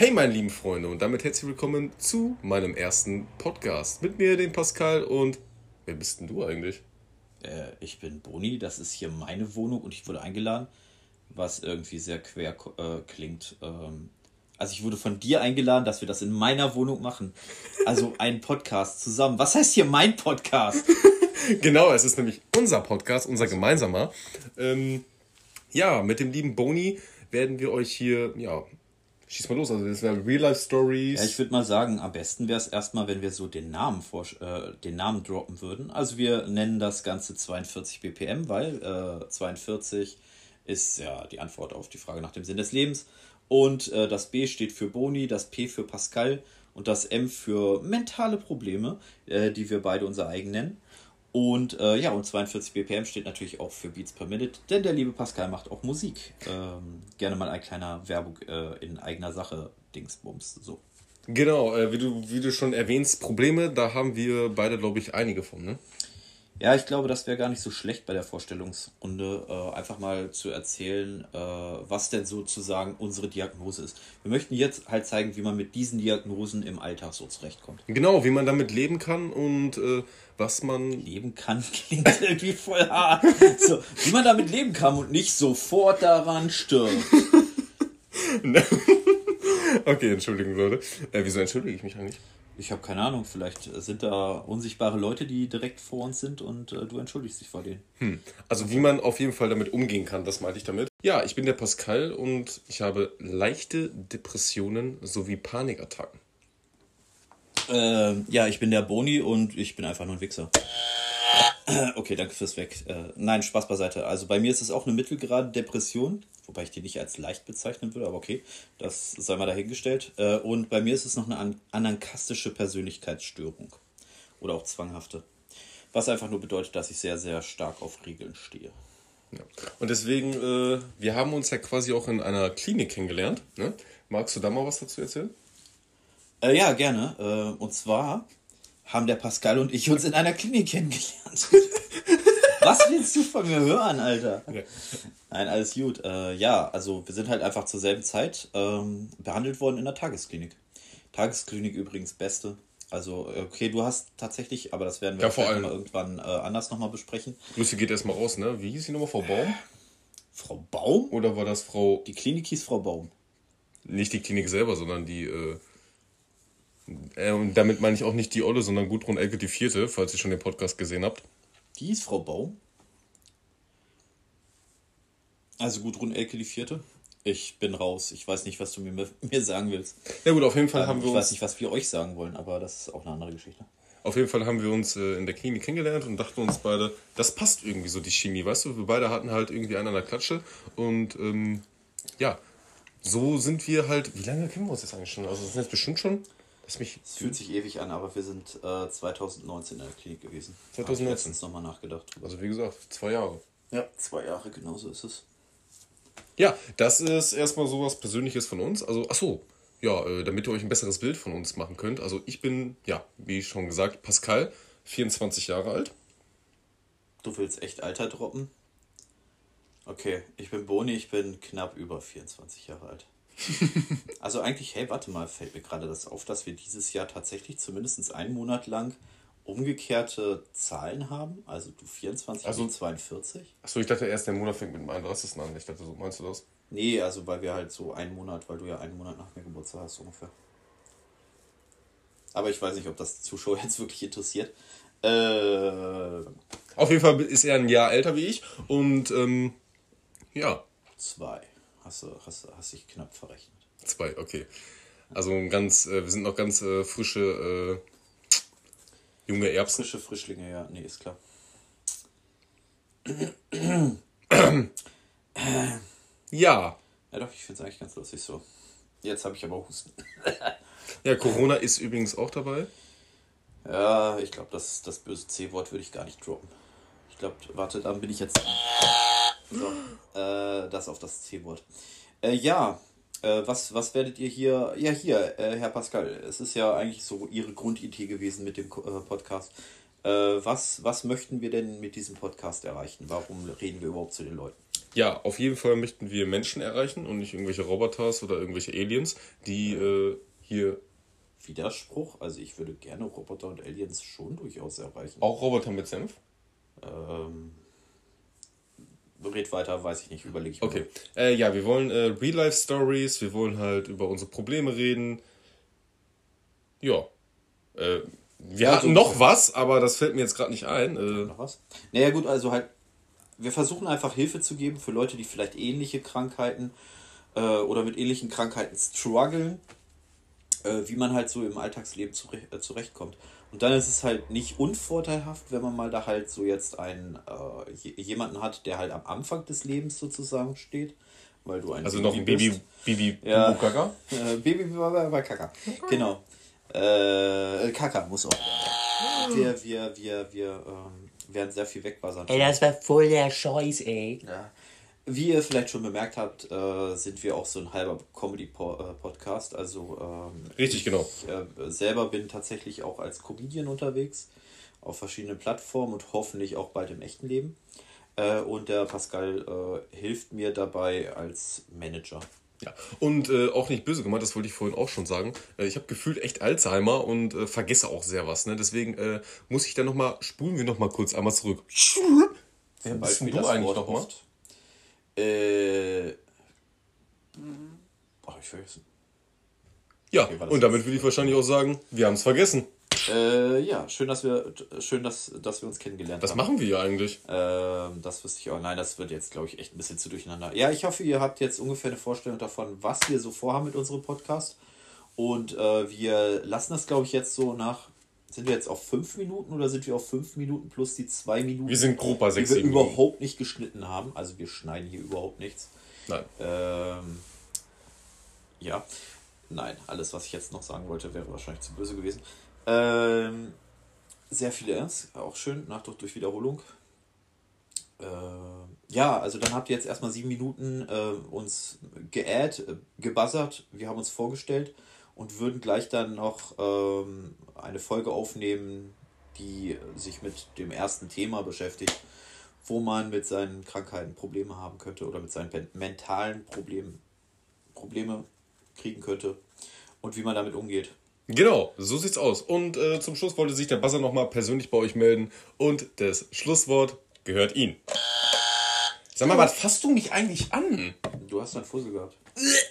Hey meine lieben Freunde und damit herzlich willkommen zu meinem ersten Podcast. Mit mir, dem Pascal und wer bist denn du eigentlich? Äh, ich bin Boni, das ist hier meine Wohnung und ich wurde eingeladen, was irgendwie sehr quer äh, klingt. Ähm, also ich wurde von dir eingeladen, dass wir das in meiner Wohnung machen. Also ein Podcast zusammen. Was heißt hier mein Podcast? genau, es ist nämlich unser Podcast, unser gemeinsamer. Ähm, ja, mit dem lieben Boni werden wir euch hier ja, Schieß mal los, also das wäre Real Life Stories. Ja, ich würde mal sagen, am besten wäre es erstmal, wenn wir so den Namen, vor, äh, den Namen droppen würden. Also wir nennen das Ganze 42 BPM, weil äh, 42 ist ja die Antwort auf die Frage nach dem Sinn des Lebens. Und äh, das B steht für Boni, das P für Pascal und das M für mentale Probleme, äh, die wir beide unser eigen nennen. Und äh, ja, und 42 BPM steht natürlich auch für Beats per Minute, denn der liebe Pascal macht auch Musik. Ähm, gerne mal ein kleiner Werbung äh, in eigener Sache, Dingsbums, so. Genau, äh, wie, du, wie du schon erwähnst, Probleme, da haben wir beide, glaube ich, einige von, ne? Ja, ich glaube, das wäre gar nicht so schlecht bei der Vorstellungsrunde, äh, einfach mal zu erzählen, äh, was denn sozusagen unsere Diagnose ist. Wir möchten jetzt halt zeigen, wie man mit diesen Diagnosen im Alltag so zurechtkommt. Genau, wie man damit leben kann und äh, was man. Leben kann klingt irgendwie voll hart. So, wie man damit leben kann und nicht sofort daran stirbt. okay, Entschuldigung, Leute. Äh, wieso entschuldige ich mich eigentlich? Ich habe keine Ahnung, vielleicht sind da unsichtbare Leute, die direkt vor uns sind und äh, du entschuldigst dich vor denen. Hm. Also wie man auf jeden Fall damit umgehen kann, das meinte ich damit. Ja, ich bin der Pascal und ich habe leichte Depressionen sowie Panikattacken. Ähm, ja, ich bin der Boni und ich bin einfach nur ein Wichser. Okay, danke fürs Weg. Äh, nein, Spaß beiseite. Also bei mir ist es auch eine mittelgrade Depression, wobei ich die nicht als leicht bezeichnen würde, aber okay, das sei mal dahingestellt. Äh, und bei mir ist es noch eine an anankastische Persönlichkeitsstörung oder auch zwanghafte. Was einfach nur bedeutet, dass ich sehr, sehr stark auf Regeln stehe. Ja. Und deswegen, äh, wir haben uns ja quasi auch in einer Klinik kennengelernt. Ne? Magst du da mal was dazu erzählen? Äh, ja, gerne. Und zwar haben der Pascal und ich uns in einer Klinik kennengelernt. Was willst du von mir hören, Alter? Nein, alles gut. Äh, ja, also wir sind halt einfach zur selben Zeit ähm, behandelt worden in der Tagesklinik. Tagesklinik übrigens beste. Also, okay, du hast tatsächlich, aber das werden wir ja, vor allem mal irgendwann äh, anders nochmal besprechen. Grüße geht erstmal raus, ne? Wie hieß sie nochmal? Frau Baum? Frau Baum? Oder war das Frau. Die Klinik hieß Frau Baum. Nicht die Klinik selber, sondern die. Äh äh, und damit meine ich auch nicht die Olle, sondern Gudrun Elke die Vierte, falls ihr schon den Podcast gesehen habt. Die ist Frau Baum. Also Gudrun Elke die Vierte. Ich bin raus. Ich weiß nicht, was du mir, mir sagen willst. Ja gut, auf jeden Fall ähm, haben wir uns... Ich weiß nicht, was wir euch sagen wollen, aber das ist auch eine andere Geschichte. Auf jeden Fall haben wir uns äh, in der Klinik kennengelernt und dachten uns beide, das passt irgendwie so, die Chemie, weißt du? Wir beide hatten halt irgendwie einen an der Klatsche und ähm, ja, so sind wir halt... Wie lange kennen wir uns jetzt eigentlich schon? Also das sind jetzt bestimmt schon es mich fühlt sich ewig an, aber wir sind äh, 2019 in der Klinik gewesen. 2019. Ich nochmal nachgedacht. Also wie gesagt, zwei Jahre. Ja, zwei Jahre, genau so ist es. Ja, das ist erstmal so was Persönliches von uns. Also, ach so, ja, äh, damit ihr euch ein besseres Bild von uns machen könnt. Also ich bin, ja, wie schon gesagt, Pascal, 24 Jahre alt. Du willst echt Alter droppen? Okay, ich bin Boni, ich bin knapp über 24 Jahre alt. also eigentlich, hey, warte mal, fällt mir gerade das auf, dass wir dieses Jahr tatsächlich zumindest einen Monat lang umgekehrte Zahlen haben. Also du 24 also, und 42. Achso, ich dachte erst, der Monat fängt mit dem 31. an. Ich dachte, so meinst du das? Nee, also weil wir halt so einen Monat, weil du ja einen Monat nach mir Geburtstag hast, ungefähr. Aber ich weiß nicht, ob das Zuschauer jetzt wirklich interessiert. Äh, Auf jeden Fall ist er ein Jahr älter wie ich und ähm, ja. Zwei. Hast du hast, hast dich knapp verrechnet. Zwei, okay. Also ganz, äh, wir sind noch ganz äh, frische äh, junge Erbsen. Frische Frischlinge, ja, nee, ist klar. ja. Ja doch, ich finde es eigentlich ganz lustig so. Jetzt habe ich aber Husten. ja, Corona ist übrigens auch dabei. Ja, ich glaube, das, das böse C-Wort würde ich gar nicht droppen. Ich glaube, warte, dann bin ich jetzt. So, äh, das auf das C-Wort. Äh, ja, äh, was, was werdet ihr hier? Ja, hier, äh, Herr Pascal, es ist ja eigentlich so Ihre Grundidee gewesen mit dem äh, Podcast. Äh, was, was möchten wir denn mit diesem Podcast erreichen? Warum reden wir überhaupt zu den Leuten? ja, auf jeden Fall möchten wir Menschen erreichen und nicht irgendwelche Roboters oder irgendwelche Aliens, die hier. Widerspruch, also ich würde gerne Roboter und Aliens schon durchaus erreichen. Auch Roboter mit Senf? Ähm, red weiter, weiß ich nicht, überlege ich Okay. Äh, ja, wir wollen äh, Real-Life-Stories, wir wollen halt über unsere Probleme reden. Ja. Äh, wir Ja, hatten noch was, aber das fällt mir jetzt gerade nicht ein. Äh, Noch was? Naja, gut, also halt, wir versuchen einfach Hilfe zu geben für Leute, die vielleicht ähnliche Krankheiten äh, oder mit ähnlichen Krankheiten strugglen, äh, wie man halt so im Alltagsleben zure äh, zurechtkommt. Und dann ist es halt nicht unvorteilhaft, wenn man mal da halt so jetzt einen, äh, je- jemanden hat, der halt am Anfang des Lebens sozusagen steht, weil du ein also noch ein Baby, bist. Baby, Ja. Gaga. Äh, Baby war Kaka. Genau. Äh, Kaka muss auch. Wir, wir, wir, wir ähm, werden sehr viel wegbuzzern. Ey, das war voll der Scheiß, ey. Ja. Wie ihr vielleicht schon bemerkt habt, äh, sind wir auch so ein halber Comedy-Podcast. Also ähm, Richtig, genau. ich äh, selber bin tatsächlich auch als Comedian unterwegs auf verschiedenen Plattformen und hoffentlich auch bald im echten Leben. Äh, und der Pascal äh, hilft mir dabei als Manager. Ja. Und äh, auch nicht böse gemeint, das wollte ich vorhin auch schon sagen. Äh, ich habe gefühlt echt Alzheimer und äh, vergesse auch sehr was. Ne? Deswegen äh, muss ich dann nochmal, spulen wir nochmal kurz einmal zurück. Wer bist denn du eigentlich nochmal? Äh. Oh, hab ich vergessen. Ja, Okay, das und damit will ich wahrscheinlich auch sagen, wir haben es vergessen. Äh, ja, schön, dass wir schön, dass, dass wir uns kennengelernt Was haben. machen wir hier eigentlich? Ähm, das wüsste ich auch. Nein, das wird jetzt, glaube ich, echt ein bisschen zu durcheinander. Ja, ich hoffe, ihr habt jetzt ungefähr eine Vorstellung davon, was wir so vorhaben mit unserem Podcast. Und äh, wir lassen das, glaube ich, jetzt so nach. Sind wir jetzt auf fünf Minuten oder sind wir auf fünf Minuten plus die zwei Minuten, Wir sind grob bei die sechs, wir sieben Minuten. überhaupt nicht geschnitten haben? Also wir schneiden hier überhaupt nichts. Nein. Ähm, ja, nein, alles, was ich jetzt noch sagen wollte, wäre wahrscheinlich zu böse gewesen. Ähm, sehr viele Ernst, auch schön, Nachdruck durch Wiederholung. Ähm, ja, also dann habt ihr jetzt erstmal sieben Minuten äh, uns geaddt, äh, gebuzzert, wir haben uns vorgestellt und würden gleich dann noch ähm, eine Folge aufnehmen, die sich mit dem ersten Thema beschäftigt, wo man mit seinen Krankheiten Probleme haben könnte oder mit seinen mentalen Problemen Probleme kriegen könnte und wie man damit umgeht. Genau, so sieht's aus. Und äh, zum Schluss wollte sich der Buzzer nochmal persönlich bei euch melden und das Schlusswort gehört ihm. Sag mal, was fasst du mich eigentlich an? Du hast einen Fussel gehabt.